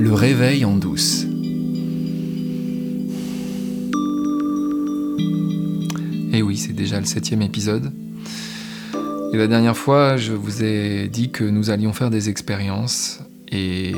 Le réveil en douce. Et eh oui, c'est déjà le septième épisode. Et la dernière fois, je vous ai dit que nous allions faire des expériences. Et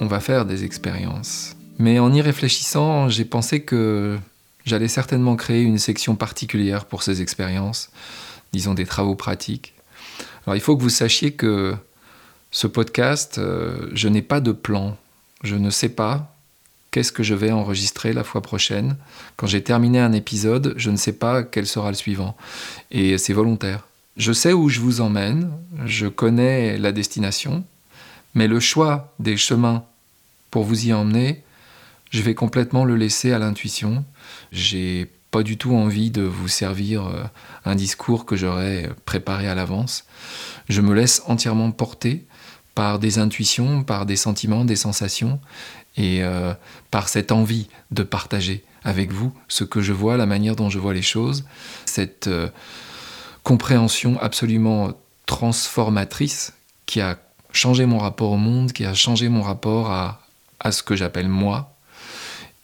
on va faire des expériences. Mais en y réfléchissant, j'ai pensé que j'allais certainement créer une section particulière pour ces expériences, disons des travaux pratiques. Alors il faut que vous sachiez que ce podcast, euh, je n'ai pas de plan. Je ne sais pas qu'est-ce que je vais enregistrer la fois prochaine. Quand j'ai terminé un épisode, je ne sais pas quel sera le suivant. Et c'est volontaire. Je sais où je vous emmène, je connais la destination, mais le choix des chemins pour vous y emmener, je vais complètement le laisser à l'intuition. J'ai pas du tout envie de vous servir euh, un discours que j'aurais préparé à l'avance. Je me laisse entièrement porter par des intuitions, par des sentiments, des sensations, et euh, par cette envie de partager avec vous ce que je vois, la manière dont je vois les choses, cette euh, compréhension absolument transformatrice qui a changé mon rapport au monde, qui a changé mon rapport à, à ce que j'appelle moi,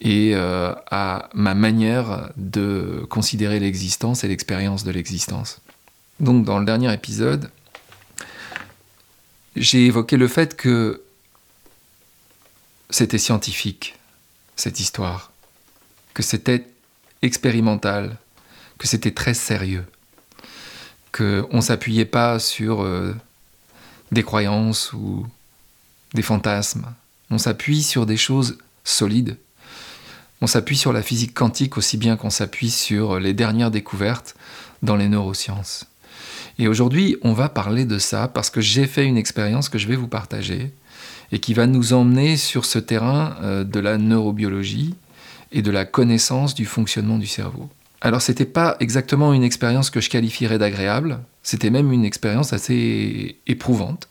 et euh, à ma manière de considérer l'existence et l'expérience de l'existence. Donc dans le dernier épisode, j'ai évoqué le fait que c'était scientifique, cette histoire, que c'était expérimental, que c'était très sérieux, qu'on ne s'appuyait pas sur euh, des croyances ou des fantasmes, on s'appuie sur des choses solides, on s'appuie sur la physique quantique aussi bien qu'on s'appuie sur les dernières découvertes dans les neurosciences. Et aujourd'hui, on va parler de ça parce que j'ai fait une expérience que je vais vous partager et qui va nous emmener sur ce terrain euh, de la neurobiologie et de la connaissance du fonctionnement du cerveau. Alors c'était pas exactement une expérience que je qualifierais d'agréable, c'était même une expérience assez éprouvante.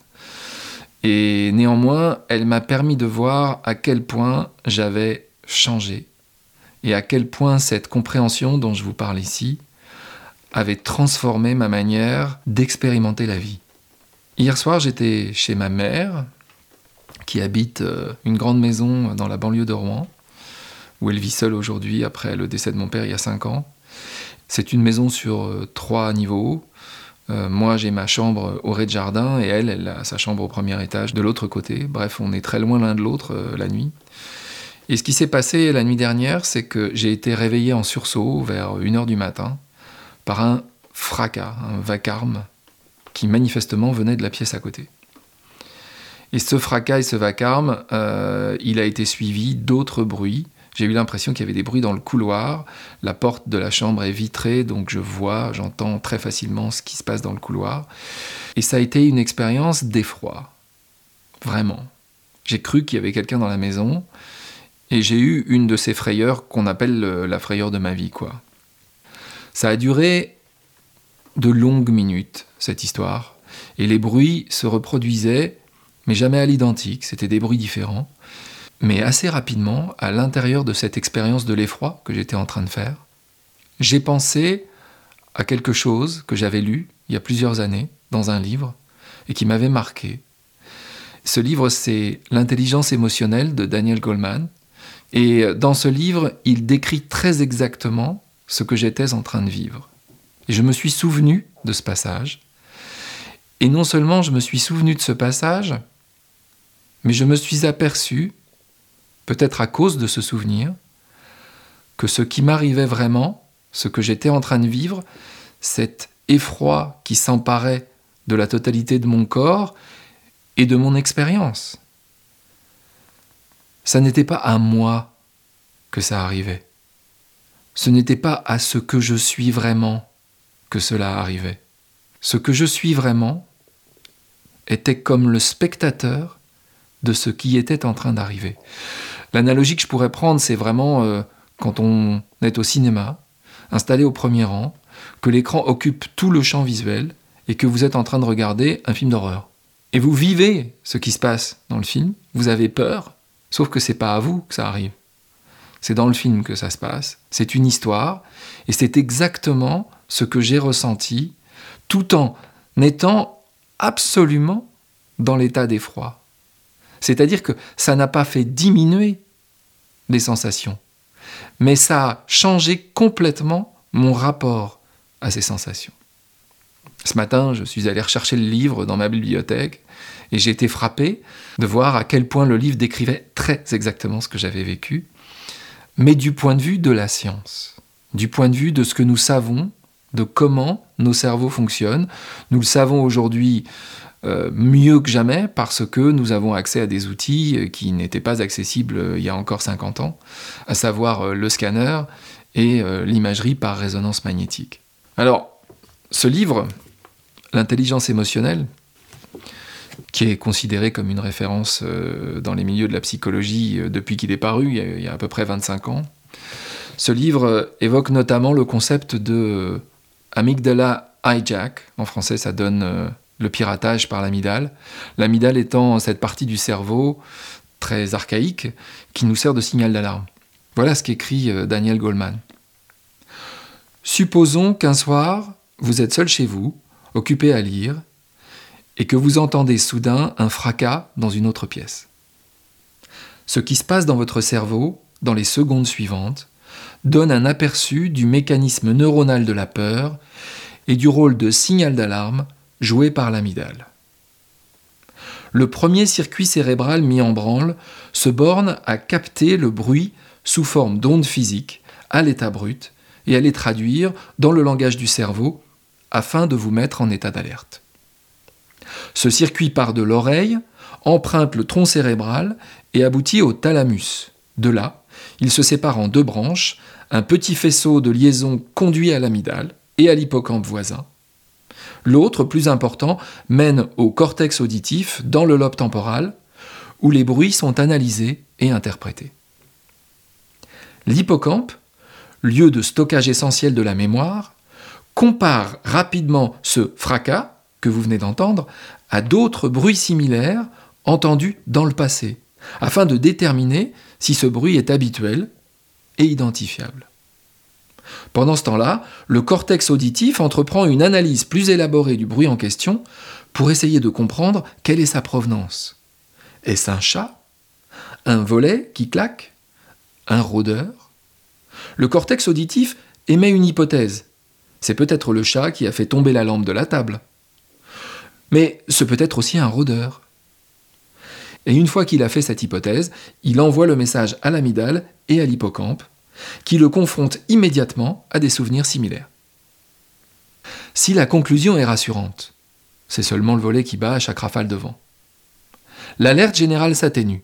Et néanmoins, elle m'a permis de voir à quel point j'avais changé et à quel point cette compréhension dont je vous parle ici avait transformé ma manière d'expérimenter la vie. Hier soir, j'étais chez ma mère, qui habite euh, une grande maison dans la banlieue de Rouen, où elle vit seule aujourd'hui après le décès de mon père il y a cinq ans. C'est une maison sur euh, trois niveaux. Euh, moi, j'ai ma chambre au rez-de-jardin et elle, elle a sa chambre au premier étage de l'autre côté. Bref, on est très loin l'un de l'autre la nuit. Et ce qui s'est passé la nuit dernière, c'est que j'ai été réveillé en sursaut vers 1h du matin par un fracas, un vacarme qui manifestement venait de la pièce à côté. Et ce fracas et ce vacarme, euh, il a été suivi d'autres bruits. J'ai eu l'impression qu'il y avait des bruits dans le couloir. La porte de la chambre est vitrée, donc je vois, j'entends très facilement ce qui se passe dans le couloir. Et ça a été une expérience d'effroi. Vraiment. J'ai cru qu'il y avait quelqu'un dans la maison. Et j'ai eu une de ces frayeurs qu'on appelle la frayeur de ma vie, quoi. Ça a duré de longues minutes, cette histoire, et les bruits se reproduisaient, mais jamais à l'identique, c'était des bruits différents. Mais assez rapidement, à l'intérieur de cette expérience de l'effroi que j'étais en train de faire, j'ai pensé à quelque chose que j'avais lu il y a plusieurs années dans un livre et qui m'avait marqué. Ce livre, c'est L'intelligence émotionnelle de Daniel Goleman. Et dans ce livre, il décrit très exactement ce que j'étais en train de vivre. Et je me suis souvenu de ce passage. Et non seulement je me suis souvenu de ce passage, mais je me suis aperçu, peut-être à cause de ce souvenir, que ce qui m'arrivait vraiment, ce que j'étais en train de vivre, cet effroi qui s'emparait de la totalité de mon corps et de mon expérience. Ça n'était pas à moi que ça arrivait ce n'était pas à ce que je suis vraiment que cela arrivait. Ce que je suis vraiment était comme le spectateur de ce qui était en train d'arriver. L'analogie que je pourrais prendre, c'est vraiment euh, quand on est au cinéma, installé au premier rang, que l'écran occupe tout le champ visuel et que vous êtes en train de regarder un film d'horreur. Et vous vivez ce qui se passe dans le film, vous avez peur, sauf que c'est pas à vous que ça arrive. C'est dans le film que ça se passe. C'est une histoire. Et c'est exactement ce que j'ai ressenti tout en étant absolument dans l'état d'effroi. C'est-à-dire que ça n'a pas fait diminuer les sensations, mais ça a changé complètement mon rapport à ces sensations. Ce matin, je suis allé rechercher le livre dans ma bibliothèque et j'ai été frappé de voir à quel point le livre décrivait très exactement ce que j'avais vécu, mais du point de vue de la science, du point de vue de ce que nous savons, de comment nos cerveaux fonctionnent. Nous le savons aujourd'hui euh, mieux que jamais parce que nous avons accès à des outils euh, qui n'étaient pas accessibles euh, il y a encore 50 ans, à savoir le scanner et l'imagerie par résonance magnétique. Alors, ce livre, L'intelligence émotionnelle, qui est considéré comme une référence dans les milieux de la psychologie depuis qu'il est paru, il y, a, à peu près 25 ans. Ce livre évoque notamment le concept de amygdala hijack. En français, ça donne le piratage par l'amygdale. L'amygdale étant cette partie du cerveau très archaïque qui nous sert de signal d'alarme. Voilà ce qu'écrit euh, Daniel Goldman. Supposons qu'un soir, vous êtes seul chez vous, occupé à lire, et que vous entendez soudain un fracas dans une autre pièce. Ce qui se passe dans votre cerveau, dans les secondes suivantes, donne un aperçu du mécanisme neuronal de la peur et du rôle de signal d'alarme joué par l'amygdale. Le premier circuit cérébral mis en branle se borne à capter le bruit sous forme d'ondes physiques à l'état brut et à les traduire dans le langage du cerveau afin de vous mettre en état d'alerte. Ce circuit part de l'oreille, emprunte le tronc cérébral et aboutit au thalamus. De là, il se sépare en deux branches, un petit faisceau de liaison conduit à l'amygdale et à l'hippocampe voisin, L'autre, plus important, mène au cortex auditif dans le lobe temporal, où les bruits sont analysés et interprétés. L'hippocampe, lieu de stockage essentiel de la mémoire, compare rapidement ce fracas que vous venez d'entendre à d'autres bruits similaires entendus dans le passé, afin de déterminer si ce bruit est habituel et identifiable. Pendant ce temps-là, le cortex auditif entreprend une analyse plus élaborée du bruit en question pour essayer de comprendre quelle est sa provenance. Est-ce un chat Un volet qui claque Un rôdeur? Le cortex auditif émet une hypothèse. C'est peut-être le chat qui a fait tomber la lampe de la table. Mais ce peut être aussi un rôdeur. Et une fois qu'il a fait cette hypothèse, il envoie le message à l'amygdale et à l'hippocampe qui le confronte immédiatement à des souvenirs similaires. Si la conclusion est rassurante, c'est seulement le volet qui bat à chaque rafale de vent. L'alerte générale s'atténue.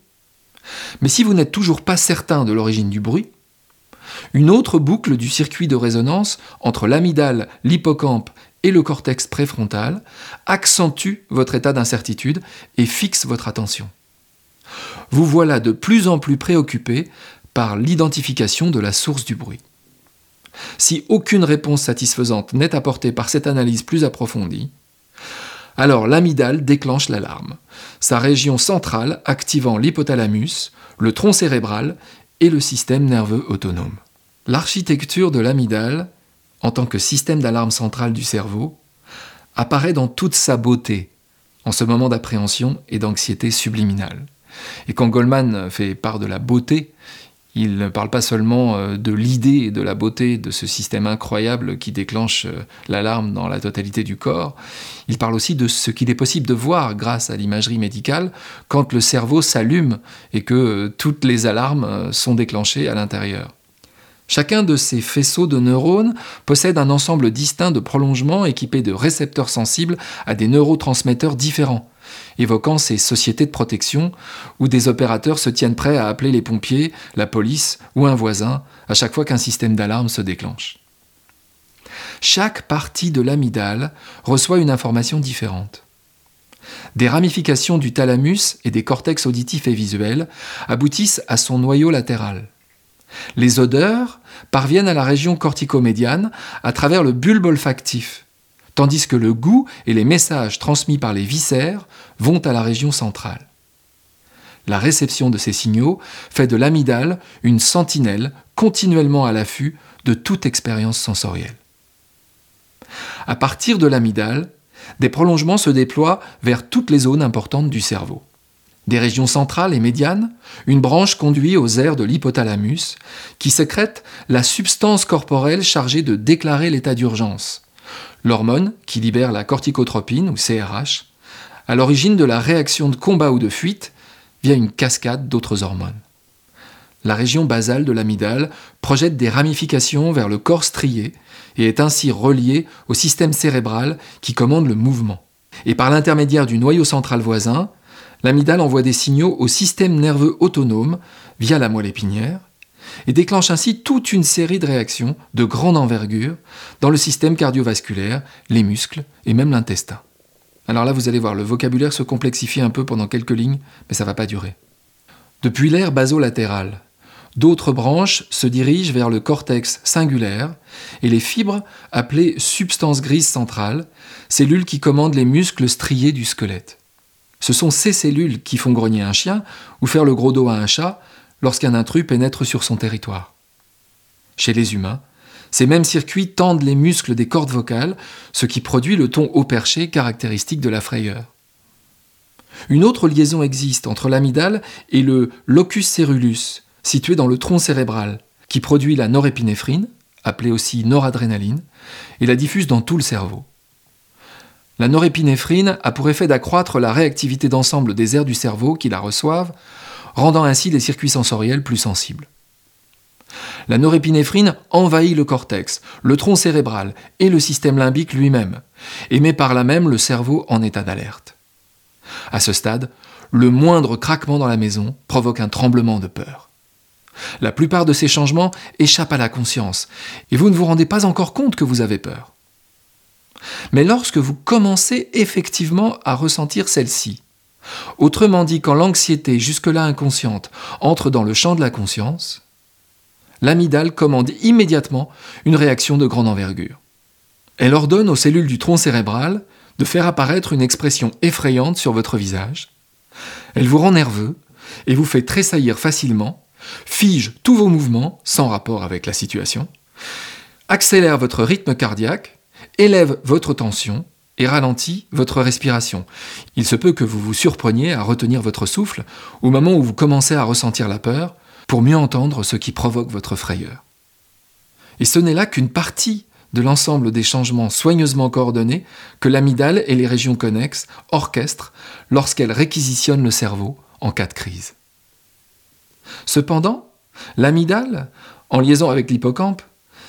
Mais si vous n'êtes toujours pas certain de l'origine du bruit, une autre boucle du circuit de résonance entre l'amygdale, l'hippocampe et le cortex préfrontal accentue votre état d'incertitude et fixe votre attention. Vous voilà de plus en plus préoccupé par l'identification de la source du bruit. Si aucune réponse satisfaisante n'est apportée par cette analyse plus approfondie, alors l'amygdale déclenche l'alarme, sa région centrale activant l'hypothalamus, le tronc cérébral et le système nerveux autonome. L'architecture de l'amygdale, en tant que système d'alarme central du cerveau, apparaît dans toute sa beauté en ce moment d'appréhension et d'anxiété subliminale. Et quand Goldman fait part de la beauté, il ne parle pas seulement euh, de l'idée de la beauté de ce système incroyable qui déclenche euh, l'alarme dans la totalité du corps, il parle aussi de ce qu'il est possible de voir grâce à l'imagerie médicale quand le cerveau s'allume et que euh, toutes les alarmes sont déclenchées à l'intérieur. Chacun de ces faisceaux de neurones possède un ensemble distinct de prolongements équipés de récepteurs sensibles à des neurotransmetteurs différents évoquant ces sociétés de protection où des opérateurs se tiennent prêts à appeler les pompiers, la police ou un voisin à chaque fois qu'un système d'alarme se déclenche. Chaque partie de l'amygdale reçoit une information différente. Des ramifications du thalamus et des cortex auditifs et visuels aboutissent à son noyau latéral. Les odeurs parviennent à la région corticomédiane à travers le bulbe olfactif, tandis que le goût et les messages transmis par les viscères vont à la région centrale. La réception de ces signaux fait de l'amygdale une sentinelle continuellement à l'affût de toute expérience sensorielle. À partir de l'amygdale, des prolongements se déploient vers toutes les zones importantes du cerveau. Des régions centrales et médianes, une branche conduit aux aires de l'hypothalamus, qui sécrète la substance corporelle chargée de déclarer l'état d'urgence, l'hormone qui libère la corticotropine ou CRH, à l'origine de la réaction de combat ou de fuite via une cascade d'autres hormones. La région basale de l'amygdale projette des ramifications vers le corps strié et est ainsi reliée au système cérébral qui commande le mouvement. Et par l'intermédiaire du noyau central voisin, l'amygdale envoie des signaux au système nerveux autonome via la moelle épinière et déclenche ainsi toute une série de réactions de grande envergure dans le système cardiovasculaire, les muscles et même l'intestin. Alors là, vous allez voir, le vocabulaire se complexifie un peu pendant quelques lignes, mais ça ne va pas durer. Depuis l'aire basolatéral, d'autres branches se dirigent vers le cortex singulaire et les fibres appelées substances grises centrales, cellules qui commandent les muscles striés du squelette. Ce sont ces cellules qui font grogner un chien ou faire le gros dos à un chat lorsqu'un intrus pénètre sur son territoire. Chez les humains, ces mêmes circuits tendent les muscles des cordes vocales, ce qui produit le ton haut perché caractéristique de la frayeur. Une autre liaison existe entre l'amygdale et le locus cérulus, situé dans le tronc cérébral, qui produit la norépinéphrine, appelée aussi noradrénaline, et la diffuse dans tout le cerveau. La norépinéphrine a pour effet d'accroître la réactivité d'ensemble des aires du cerveau qui la reçoivent, rendant ainsi les circuits sensoriels plus sensibles. La norépinéphrine envahit le cortex, le tronc cérébral et le système limbique lui-même, et met par là même le cerveau en état d'alerte. À ce stade, le moindre craquement dans la maison provoque un tremblement de peur. La plupart de ces changements échappent à la conscience, et vous ne vous rendez pas encore compte que vous avez peur. Mais lorsque vous commencez effectivement à ressentir celle-ci, autrement dit quand l'anxiété jusque-là inconsciente entre dans le champ de la conscience, l'amygdale commande immédiatement une réaction de grande envergure. Elle ordonne aux cellules du tronc cérébral de faire apparaître une expression effrayante sur votre visage. Elle vous rend nerveux et vous fait tressaillir facilement, fige tous vos mouvements sans rapport avec la situation, accélère votre rythme cardiaque, élève votre tension et ralentit votre respiration. Il se peut que vous vous surpreniez à retenir votre souffle au moment où vous commencez à ressentir la peur, pour mieux entendre ce qui provoque votre frayeur. Et ce n'est là qu'une partie de l'ensemble des changements soigneusement coordonnés que l'amygdale et les régions connexes orchestrent lorsqu'elles réquisitionnent le cerveau en cas de crise. Cependant, l'amygdale, en liaison avec l'hippocampe,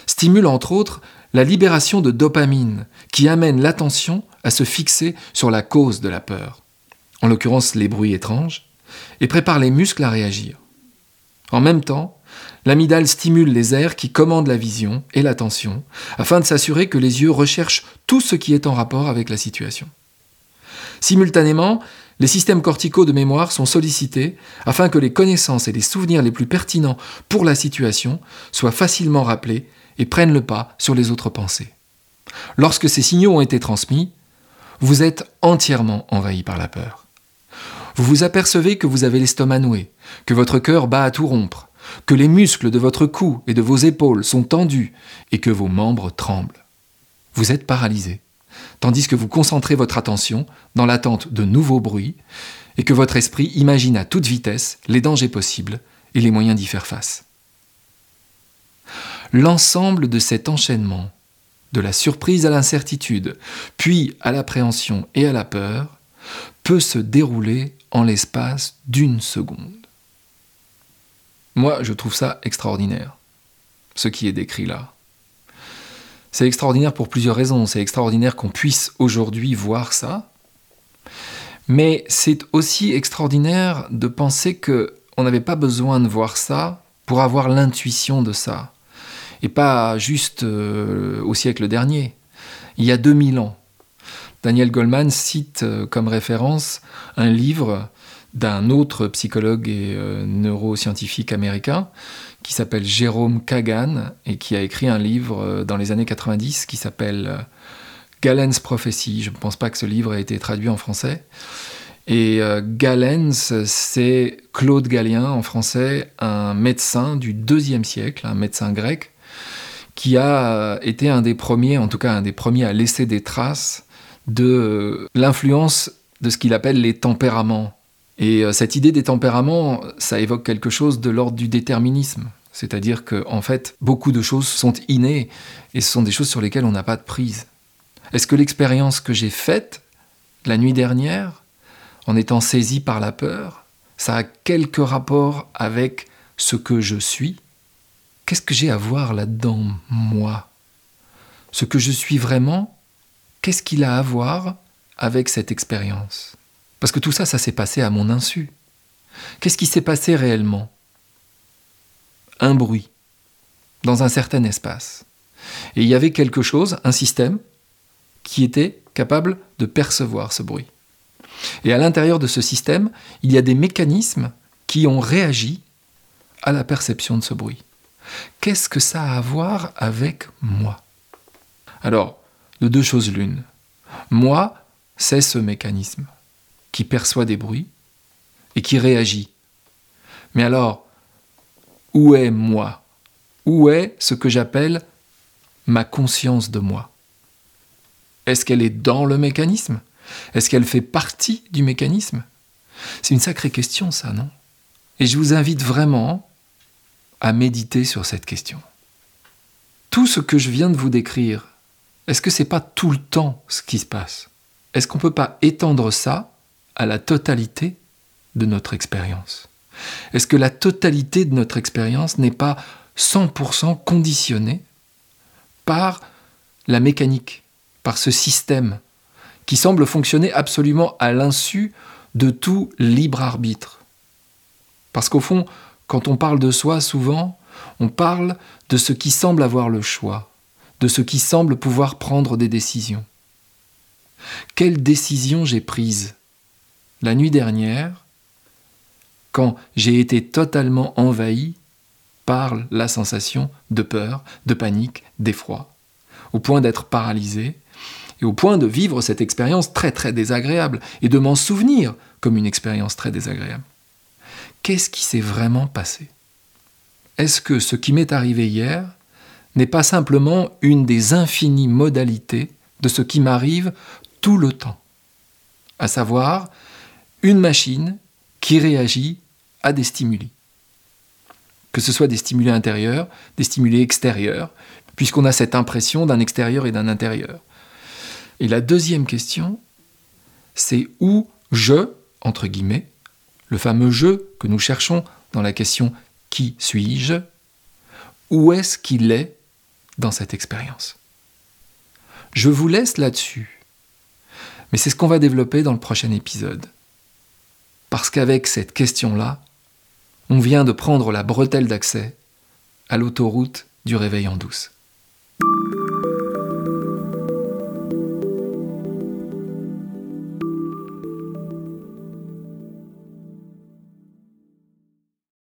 stimule entre autres la libération de dopamine qui amène l'attention à se fixer sur la cause de la peur, en l'occurrence les bruits étranges, et prépare les muscles à réagir. En même temps, l'amygdale stimule les aires qui commandent la vision et l'attention, afin de s'assurer que les yeux recherchent tout ce qui est en rapport avec la situation. Simultanément, les systèmes corticaux de mémoire sont sollicités afin que les connaissances et les souvenirs les plus pertinents pour la situation soient facilement rappelés et prennent le pas sur les autres pensées. Lorsque ces signaux ont été transmis, vous êtes entièrement envahi par la peur. Vous vous apercevez que vous avez l'estomac noué, que votre cœur bat à tout rompre, que les muscles de votre cou et de vos épaules sont tendus et que vos membres tremblent. Vous êtes paralysé, tandis que vous concentrez votre attention dans l'attente de nouveaux bruits et que votre esprit imagine à toute vitesse les dangers possibles et les moyens d'y faire face. L'ensemble de cet enchaînement, de la surprise à l'incertitude, puis à l'appréhension et à la peur, peut se dérouler en l'espace d'une seconde. Moi, je trouve ça extraordinaire, ce qui est décrit là. C'est extraordinaire pour plusieurs raisons. C'est extraordinaire qu'on puisse aujourd'hui voir ça. Mais c'est aussi extraordinaire de penser que on n'avait pas besoin de voir ça pour avoir l'intuition de ça. Et pas juste euh, au siècle dernier. Il y a 2000 ans, Daniel Goldman cite euh, comme référence un livre d'un autre psychologue et euh, neuroscientifique américain qui s'appelle Jérôme Kagan et qui a écrit un livre dans les années 90 qui s'appelle Galen's Prophecy. Je ne pense pas que ce livre ait été traduit en français. Et Galens, c'est Claude Galien en français, un médecin du deuxième siècle, un médecin grec, qui a été un des premiers, en tout cas un des premiers à laisser des traces de l'influence de ce qu'il appelle les tempéraments Et euh, cette idée des tempéraments, ça évoque quelque chose de l'ordre du déterminisme. C'est-à-dire que, en fait, beaucoup de choses sont innées et ce sont des choses sur lesquelles on n'a pas de prise. Est-ce que l'expérience que j'ai faite la nuit dernière, en étant saisi par la peur, ça a quelque rapport avec ce que je suis? Qu'est-ce que j'ai à voir là-dedans, moi? Ce que je suis vraiment, qu'est-ce qu'il a à voir avec cette expérience? Parce que tout ça, ça s'est passé à mon insu. Qu'est-ce qui s'est passé réellement? Un bruit, dans un certain espace. Et il y avait quelque chose, un système, qui était capable de percevoir ce bruit. Et à l'intérieur de ce système, il y a des mécanismes qui ont réagi à la perception de ce bruit. Qu'est-ce que ça a à voir avec moi? Alors, de deux choses l'une. Moi, c'est ce mécanisme qui perçoit des bruits et qui réagit. Mais alors, où est moi? Où est ce que j'appelle ma conscience de moi? Est-ce qu'elle est dans le mécanisme? Est-ce qu'elle fait partie du mécanisme? C'est une sacrée question, ça, non? Et je vous invite vraiment à méditer sur cette question. Tout ce que je viens de vous décrire, est-ce que c'est pas tout le temps ce qui se passe? Est-ce qu'on ne peut pas étendre ça à la totalité de notre expérience? Est-ce que la totalité de notre expérience n'est pas 100% conditionnée par la mécanique, par ce système qui semble fonctionner absolument à l'insu de tout libre arbitre? Parce qu'au fond, quand on parle de soi, souvent, on parle de ce qui semble avoir le choix, de ce qui semble pouvoir prendre des décisions. Quelle décision j'ai prise la nuit dernière quand j'ai été totalement envahi par la sensation de peur, de panique, d'effroi, au point d'être paralysé et au point de vivre cette expérience très très désagréable et de m'en souvenir comme une expérience très désagréable qu'est-ce qui s'est vraiment passé? Est-ce que ce qui m'est arrivé hier n'est pas simplement une des infinies modalités de ce qui m'arrive tout le temps? À savoir, une machine qui réagit à des stimuli. Que ce soit des stimuli intérieurs, des stimuli extérieurs, puisqu'on a cette impression d'un extérieur et d'un intérieur. Et la deuxième question, c'est où je, entre guillemets, le fameux jeu que nous cherchons dans la question Qui suis-je? Où est-ce qu'il est dans cette expérience? Je vous laisse là-dessus. Mais c'est ce qu'on va développer dans le prochain épisode. Parce qu'avec cette question-là, on vient de prendre la bretelle d'accès à l'autoroute du réveil en douce.